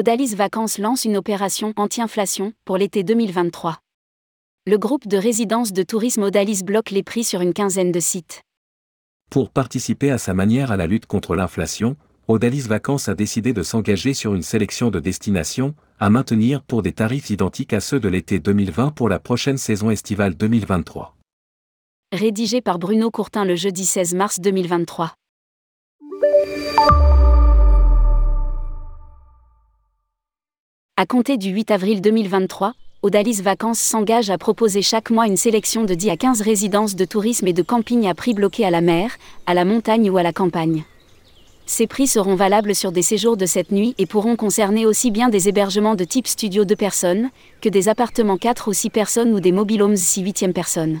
Odalis Vacances lance une opération anti-inflation pour l'été 2023. Le groupe de résidence de tourisme Odalis bloque les prix sur une quinzaine de sites. Pour participer à sa manière à la lutte contre l'inflation, Odalis Vacances a décidé de s'engager sur une sélection de destinations, à maintenir pour des tarifs identiques à ceux de l'été 2020 pour la prochaine saison estivale 2023. Rédigé par Bruno Courtin le jeudi 16 mars 2023. À compter du 8 avril 2023, Odalis Vacances s'engage à proposer chaque mois une sélection de 10 à 15 résidences de tourisme et de camping à prix bloqué à la mer, à la montagne ou à la campagne. Ces prix seront valables sur des séjours de cette nuit et pourront concerner aussi bien des hébergements de type studio 2 personnes, que des appartements 4 ou 6 personnes ou des mobilhomes 6 8e personnes.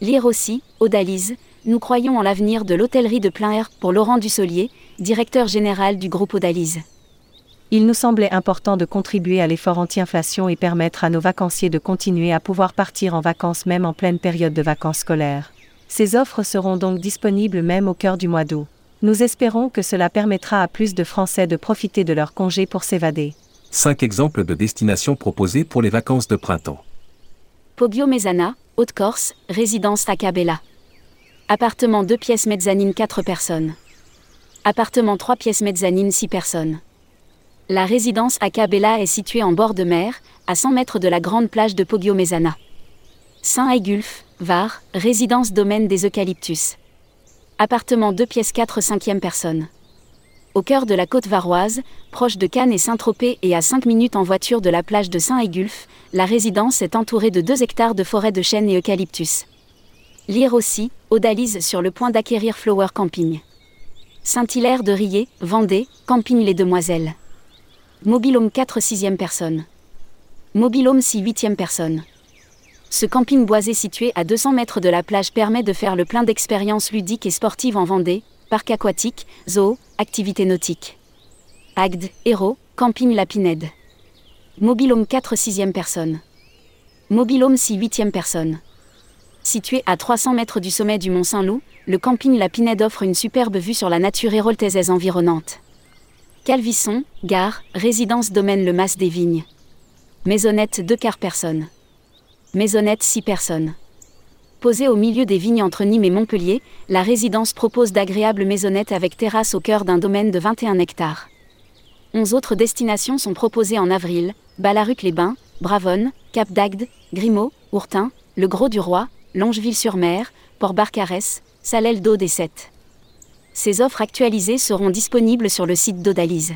Lire aussi, Odalise, nous croyons en l'avenir de l'hôtellerie de plein air pour Laurent Dussolier, directeur général du groupe Odalise il nous semblait important de contribuer à l'effort anti-inflation et permettre à nos vacanciers de continuer à pouvoir partir en vacances même en pleine période de vacances scolaires. Ces offres seront donc disponibles même au cœur du mois d'août. Nous espérons que cela permettra à plus de Français de profiter de leurs congés pour s'évader. 5 exemples de destinations proposées pour les vacances de printemps. Poggio Mesana, Haute-Corse, résidence Acabella. Appartement 2 pièces mezzanine 4 personnes. Appartement 3 pièces mezzanine 6 personnes. La résidence Acabella est située en bord de mer, à 100 mètres de la grande plage de Poggio-Mesana. Saint-Aigulf, Var, résidence domaine des eucalyptus. Appartement 2 pièces 4 5e personne. Au cœur de la côte varoise, proche de Cannes et Saint-Tropez et à 5 minutes en voiture de la plage de Saint-Aigulf, la résidence est entourée de 2 hectares de forêt de chênes et eucalyptus. Lire aussi, Odalise sur le point d'acquérir Flower Camping. Saint-Hilaire de Riez, Vendée, Camping Les Demoiselles. Mobilhome 4 6e personne. Mobilhome 6 8e personne. Ce camping boisé situé à 200 mètres de la plage permet de faire le plein d'expériences ludiques et sportives en Vendée, parc aquatique, zoo, activités nautiques. Agde, Héros, camping La Pinède. Mobilhome 4 6e personne. Mobilhome 6 8e personne. Situé à 300 mètres du sommet du Mont Saint-Loup, le camping La Pinède offre une superbe vue sur la nature héroltaisaise environnante. Calvisson, gare, résidence domaine Le Mas des Vignes. Maisonnette 2 quarts personnes. Maisonnette 6 personnes. Posée au milieu des vignes entre Nîmes et Montpellier, la résidence propose d'agréables maisonnettes avec terrasse au cœur d'un domaine de 21 hectares. 11 autres destinations sont proposées en avril Balaruc-les-Bains, Bravonne, Cap d'Agde, Grimaud, Ourtin, Le Gros-du-Roi, Longeville-sur-Mer, Port-Barcarès, Salel d'Aude et Sète. Ces offres actualisées seront disponibles sur le site d'Odalise.